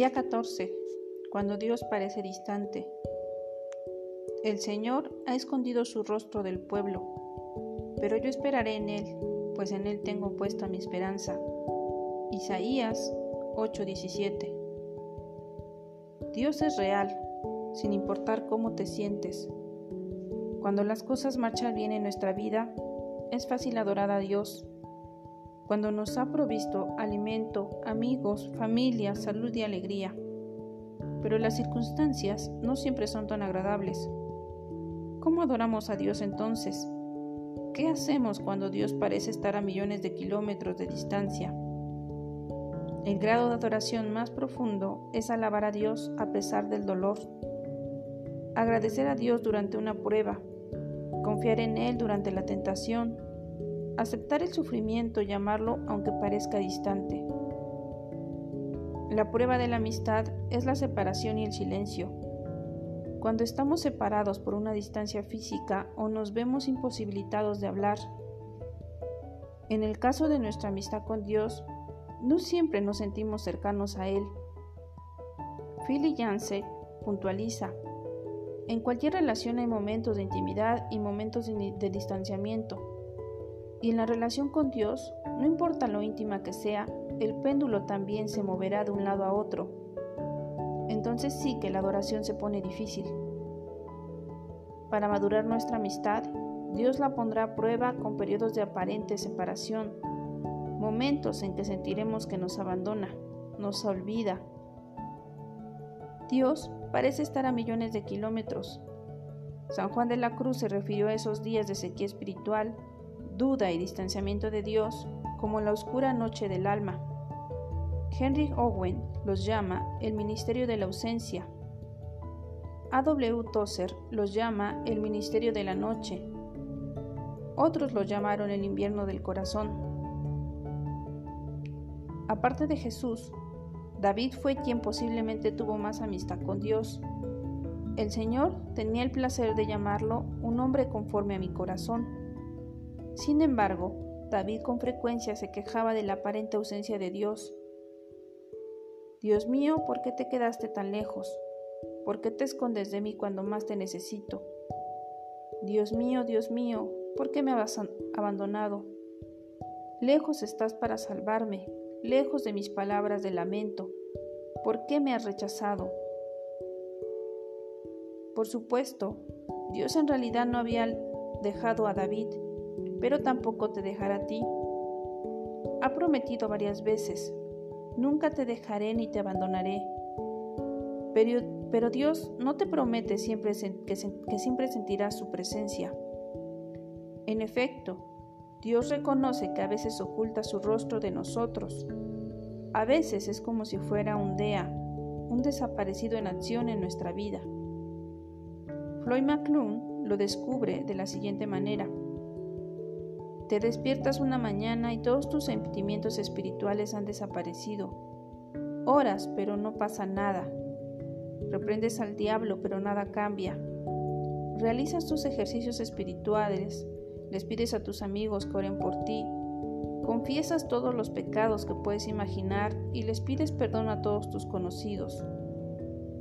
Día 14. Cuando Dios parece distante. El Señor ha escondido su rostro del pueblo, pero yo esperaré en Él, pues en Él tengo puesta mi esperanza. Isaías 8:17. Dios es real, sin importar cómo te sientes. Cuando las cosas marchan bien en nuestra vida, es fácil adorar a Dios cuando nos ha provisto alimento, amigos, familia, salud y alegría. Pero las circunstancias no siempre son tan agradables. ¿Cómo adoramos a Dios entonces? ¿Qué hacemos cuando Dios parece estar a millones de kilómetros de distancia? El grado de adoración más profundo es alabar a Dios a pesar del dolor, agradecer a Dios durante una prueba, confiar en Él durante la tentación, aceptar el sufrimiento y amarlo aunque parezca distante. La prueba de la amistad es la separación y el silencio. Cuando estamos separados por una distancia física o nos vemos imposibilitados de hablar. En el caso de nuestra amistad con Dios, no siempre nos sentimos cercanos a Él. Philly Yancey puntualiza, en cualquier relación hay momentos de intimidad y momentos de distanciamiento. Y en la relación con Dios, no importa lo íntima que sea, el péndulo también se moverá de un lado a otro. Entonces sí que la adoración se pone difícil. Para madurar nuestra amistad, Dios la pondrá a prueba con periodos de aparente separación, momentos en que sentiremos que nos abandona, nos olvida. Dios parece estar a millones de kilómetros. San Juan de la Cruz se refirió a esos días de sequía espiritual duda y distanciamiento de Dios como la oscura noche del alma. Henry Owen los llama el ministerio de la ausencia. A. W. Tozer los llama el ministerio de la noche. Otros lo llamaron el invierno del corazón. Aparte de Jesús, David fue quien posiblemente tuvo más amistad con Dios. El Señor tenía el placer de llamarlo un hombre conforme a mi corazón. Sin embargo, David con frecuencia se quejaba de la aparente ausencia de Dios. Dios mío, ¿por qué te quedaste tan lejos? ¿Por qué te escondes de mí cuando más te necesito? Dios mío, Dios mío, ¿por qué me has abandonado? Lejos estás para salvarme, lejos de mis palabras de lamento. ¿Por qué me has rechazado? Por supuesto, Dios en realidad no había dejado a David, pero tampoco te dejará a ti. Ha prometido varias veces, nunca te dejaré ni te abandonaré. Pero, Dios no te promete siempre que, que siempre sentirás su presencia. En efecto, Dios reconoce que a veces oculta su rostro de nosotros. A veces es como si fuera un DEA, un desaparecido en acción en nuestra vida. Floyd McClune lo descubre de la siguiente manera. Te despiertas una mañana y todos tus sentimientos espirituales han desaparecido. Oras, pero no pasa nada. Reprendes al diablo, pero nada cambia. Realizas tus ejercicios espirituales, les pides a tus amigos que oren por ti, confiesas todos los pecados que puedes imaginar y les pides perdón a todos tus conocidos.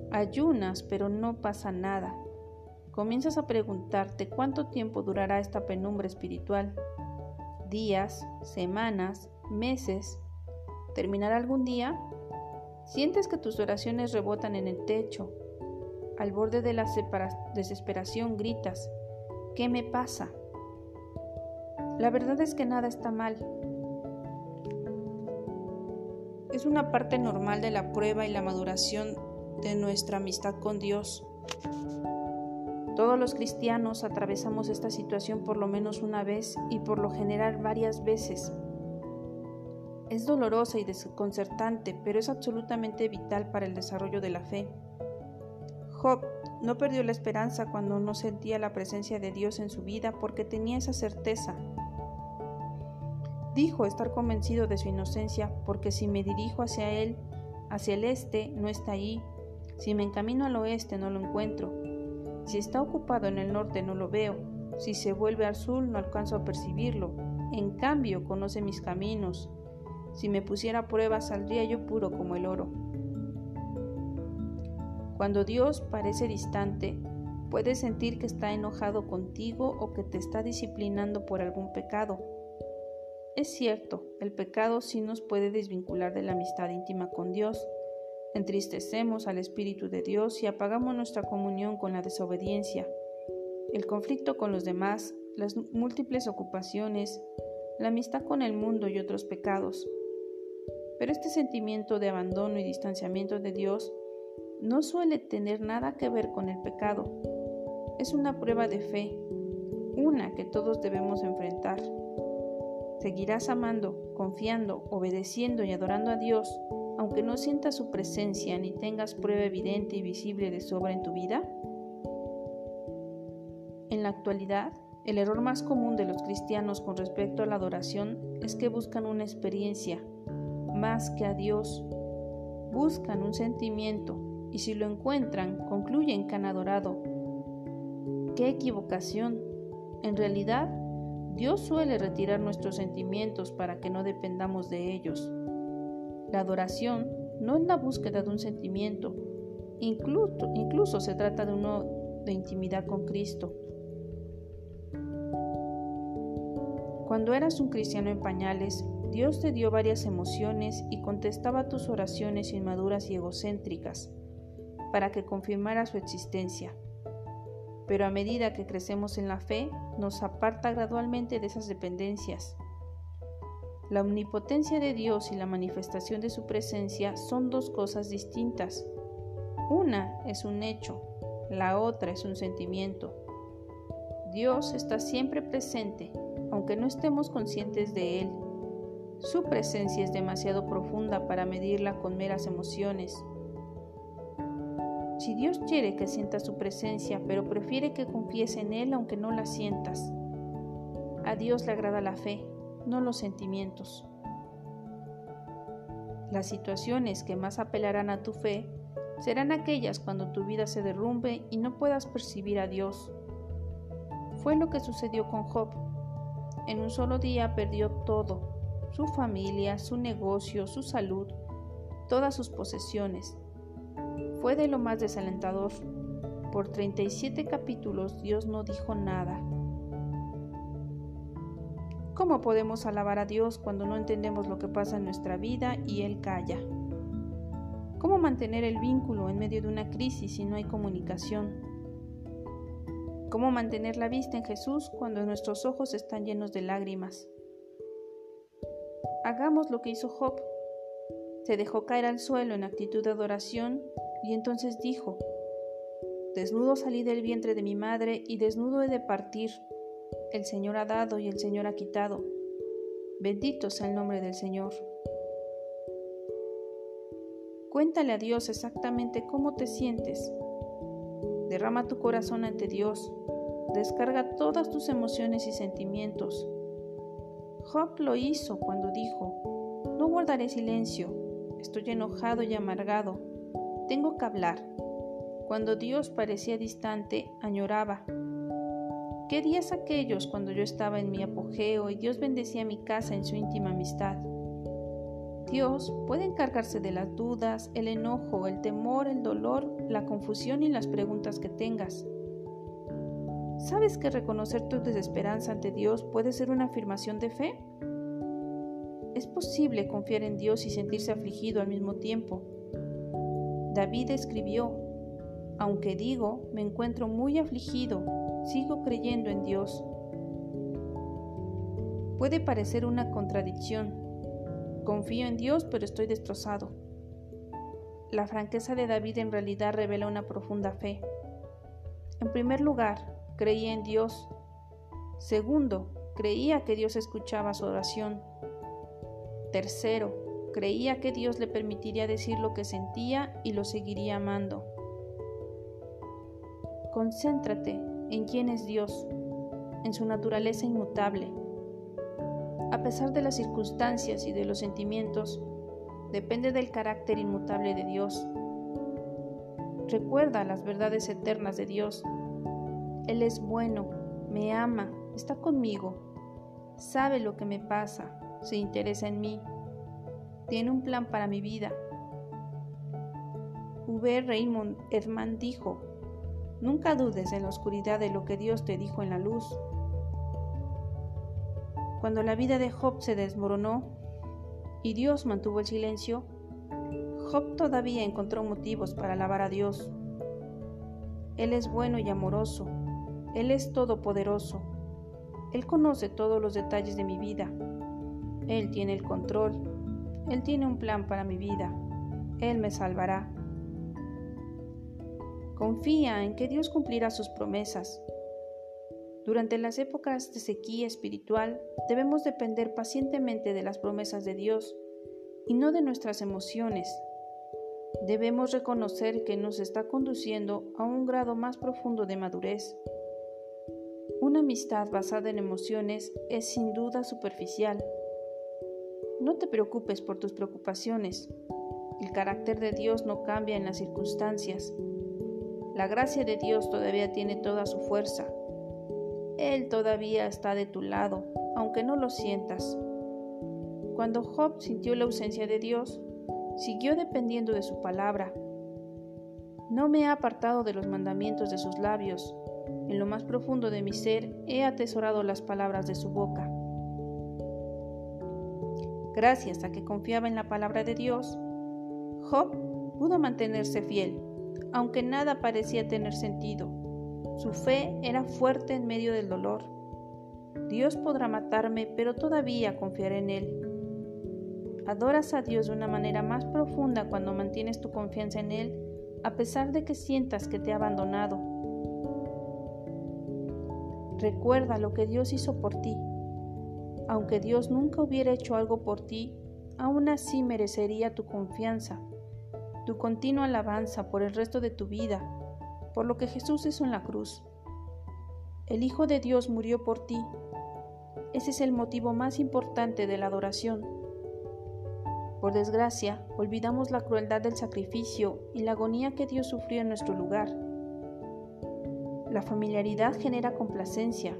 Ayunas, pero no pasa nada. Comienzas a preguntarte cuánto tiempo durará esta penumbra espiritual días, semanas, meses. ¿Terminará algún día? Sientes que tus oraciones rebotan en el techo. Al borde de la desesperación gritas, ¿qué me pasa? La verdad es que nada está mal. Es una parte normal de la prueba y la maduración de nuestra amistad con Dios. Todos los cristianos atravesamos esta situación por lo menos una vez y por lo general varias veces. Es dolorosa y desconcertante, pero es absolutamente vital para el desarrollo de la fe. Job no perdió la esperanza cuando no sentía la presencia de Dios en su vida porque tenía esa certeza. Dijo estar convencido de su inocencia porque si me dirijo hacia él, hacia el este, no está allí, si me encamino al oeste, no lo encuentro, si está ocupado en el norte no lo veo, si se vuelve al sur no alcanzo a percibirlo. En cambio, conoce mis caminos. Si me pusiera a prueba saldría yo puro como el oro. Cuando Dios parece distante, puedes sentir que está enojado contigo o que te está disciplinando por algún pecado. Es cierto, el pecado sí nos puede desvincular de la amistad íntima con Dios. Entristecemos al Espíritu de Dios y apagamos nuestra comunión con la desobediencia. El conflicto con los demás, las múltiples ocupaciones, la amistad con el mundo y otros pecados. Pero este sentimiento de abandono y distanciamiento de Dios no suele tener nada que ver con el pecado. Es una prueba de fe, una que todos debemos enfrentar. Seguirás amando, confiando, obedeciendo y adorando a Dios, aunque no sientas su presencia ni tengas prueba evidente y visible de su obra en tu vida? En la actualidad, el error más común de los cristianos con respecto a la adoración es que buscan una experiencia más que a Dios. Buscan un sentimiento y si lo encuentran, concluyen que han adorado. ¡Qué equivocación! En realidad, Dios suele retirar nuestros sentimientos para que no dependamos de ellos. La adoración no es la búsqueda de un sentimiento, incluso, incluso se trata de uno de intimidad con Cristo. Cuando eras un cristiano en pañales, Dios te dio varias emociones y contestaba tus oraciones inmaduras y egocéntricas para que confirmara su existencia. Pero a medida que crecemos en la fe, nos aparta gradualmente de esas dependencias. La omnipotencia de Dios y la manifestación de su presencia son dos cosas distintas. Una es un hecho, la otra es un sentimiento. Dios está siempre presente, aunque no estemos conscientes de Él. Su presencia es demasiado profunda para medirla con meras emociones. Si Dios quiere que sientas su presencia, pero prefiere que confíes en Él aunque no la sientas. A Dios le agrada la fe, no los sentimientos. Las situaciones que más apelarán a tu fe serán aquellas cuando tu vida se derrumbe y no puedas percibir a Dios. Fue lo que sucedió con Job. En un solo día perdió todo, su familia, su negocio, su salud, todas sus posesiones fue de lo más desalentador. Por 37 capítulos Dios no dijo nada. ¿Cómo podemos alabar a Dios cuando no entendemos lo que pasa en nuestra vida y Él calla? ¿Cómo mantener el vínculo en medio de una crisis si no hay comunicación? ¿Cómo mantener la vista en Jesús cuando nuestros ojos están llenos de lágrimas? Hagamos lo que hizo Job. Se dejó caer al suelo en actitud de adoración y entonces dijo, Desnudo salí del vientre de mi madre y desnudo he de partir. El Señor ha dado y el Señor ha quitado. Bendito sea el nombre del Señor. Cuéntale a Dios exactamente cómo te sientes. Derrama tu corazón ante Dios. Descarga todas tus emociones y sentimientos. Job lo hizo cuando dijo, No guardaré silencio, estoy enojado y amargado tengo que hablar. Cuando Dios parecía distante, añoraba. ¿Qué días aquellos cuando yo estaba en mi apogeo y Dios bendecía mi casa en su íntima amistad? Dios puede encargarse de las dudas, el enojo, el temor, el dolor, la confusión y las preguntas que tengas. ¿Sabes que reconocer tu desesperanza ante Dios puede ser una afirmación de fe? Es posible confiar en Dios y sentirse afligido al mismo tiempo. David escribió, aunque digo, me encuentro muy afligido, sigo creyendo en Dios. Puede parecer una contradicción. Confío en Dios, pero estoy destrozado. La franqueza de David en realidad revela una profunda fe. En primer lugar, creía en Dios. Segundo, creía que Dios escuchaba su oración. Tercero, Creía que Dios le permitiría decir lo que sentía y lo seguiría amando. Concéntrate en quién es Dios, en su naturaleza inmutable. A pesar de las circunstancias y de los sentimientos, depende del carácter inmutable de Dios. Recuerda las verdades eternas de Dios. Él es bueno, me ama, está conmigo, sabe lo que me pasa, se interesa en mí tiene un plan para mi vida. Hubert Raymond Edman dijo, Nunca dudes en la oscuridad de lo que Dios te dijo en la luz. Cuando la vida de Job se desmoronó y Dios mantuvo el silencio, Job todavía encontró motivos para alabar a Dios. Él es bueno y amoroso, Él es todopoderoso, Él conoce todos los detalles de mi vida, Él tiene el control, Él tiene un plan para mi vida, Él me salvará. Confía en que Dios cumplirá sus promesas. Durante las épocas de sequía espiritual debemos depender pacientemente de las promesas de Dios y no de nuestras emociones. Debemos reconocer que nos está conduciendo a un grado más profundo de madurez. Una amistad basada en emociones es sin duda superficial. No te preocupes por tus preocupaciones. El carácter de Dios no cambia en las circunstancias. La gracia de Dios todavía tiene toda su fuerza. Él todavía está de tu lado, aunque no lo sientas. Cuando Job sintió la ausencia de Dios, siguió dependiendo de su palabra. No me he apartado de los mandamientos de sus labios. En lo más profundo de mi ser he atesorado las palabras de su boca. Gracias a que confiaba en la palabra de Dios, Job pudo mantenerse fiel aunque nada parecía tener sentido. Su fe era fuerte en medio del dolor. Dios podrá matarme, pero todavía confiaré en Él. Adoras a Dios de una manera más profunda cuando mantienes tu confianza en Él, a pesar de que sientas que te ha abandonado. Recuerda lo que Dios hizo por ti. Aunque Dios nunca hubiera hecho algo por ti, aún así merecería tu confianza tu continua alabanza por el resto de tu vida, por lo que Jesús hizo en la cruz. El Hijo de Dios murió por ti. Ese es el motivo más importante de la adoración. Por desgracia, olvidamos la crueldad del sacrificio y la agonía que Dios sufrió en nuestro lugar. La familiaridad genera complacencia.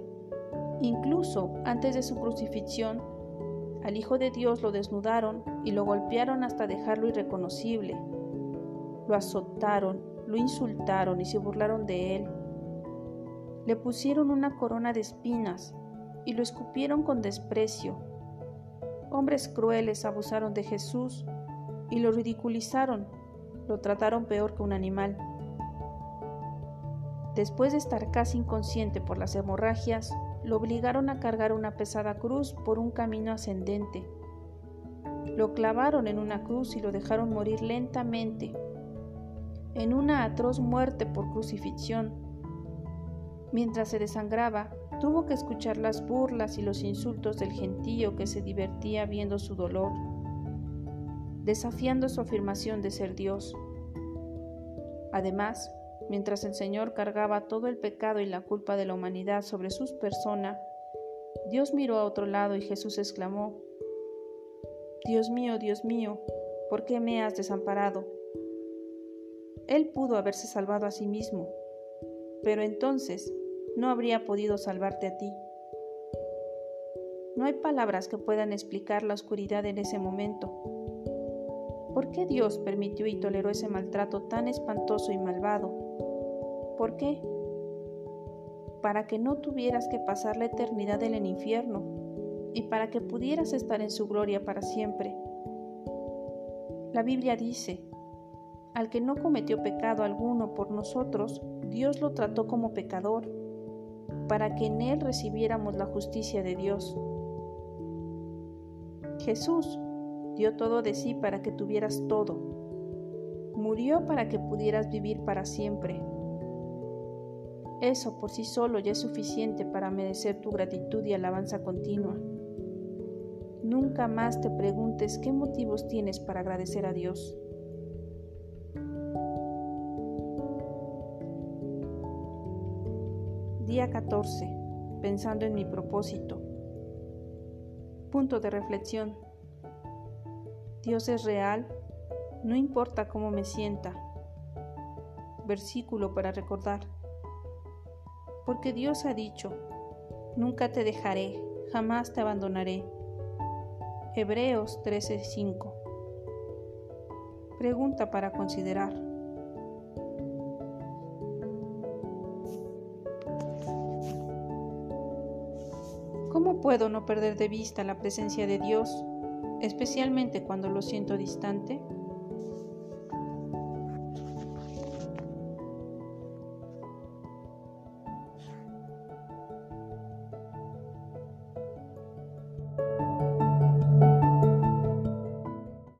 Incluso antes de su crucifixión, al Hijo de Dios lo desnudaron y lo golpearon hasta dejarlo irreconocible lo azotaron, lo insultaron y se burlaron de él. Le pusieron una corona de espinas y lo escupieron con desprecio. Hombres crueles abusaron de Jesús y lo ridiculizaron, lo trataron peor que un animal. Después de estar casi inconsciente por las hemorragias, lo obligaron a cargar una pesada cruz por un camino ascendente. Lo clavaron en una cruz y lo dejaron morir lentamente en una atroz muerte por crucifixión. Mientras se desangraba, tuvo que escuchar las burlas y los insultos del gentío que se divertía viendo su dolor, desafiando su afirmación de ser Dios. Además, mientras el Señor cargaba todo el pecado y la culpa de la humanidad sobre sus personas, Dios miró a otro lado y Jesús exclamó, Dios mío, Dios mío, ¿por qué me has desamparado? Él pudo haberse salvado a sí mismo, pero entonces no habría podido salvarte a ti. No hay palabras que puedan explicar la oscuridad en ese momento. ¿Por qué Dios permitió y toleró ese maltrato tan espantoso y malvado? ¿Por qué? Para que no tuvieras que pasar la eternidad en el infierno y para que pudieras estar en su gloria para siempre. La Biblia dice, al que no cometió pecado alguno por nosotros, Dios lo trató como pecador, para que en él recibiéramos la justicia de Dios. Jesús dio todo de sí para que tuvieras todo. Murió para que pudieras vivir para siempre. Eso por sí solo ya es suficiente para merecer tu gratitud y alabanza continua. Nunca más te preguntes qué motivos tienes para agradecer a Dios. Día 14. Pensando en mi propósito. Punto de reflexión. Dios es real, no importa cómo me sienta. Versículo para recordar. Porque Dios ha dicho, nunca te dejaré, jamás te abandonaré. Hebreos 13:5. Pregunta para considerar. ¿Cómo puedo no perder de vista la presencia de Dios, especialmente cuando lo siento distante?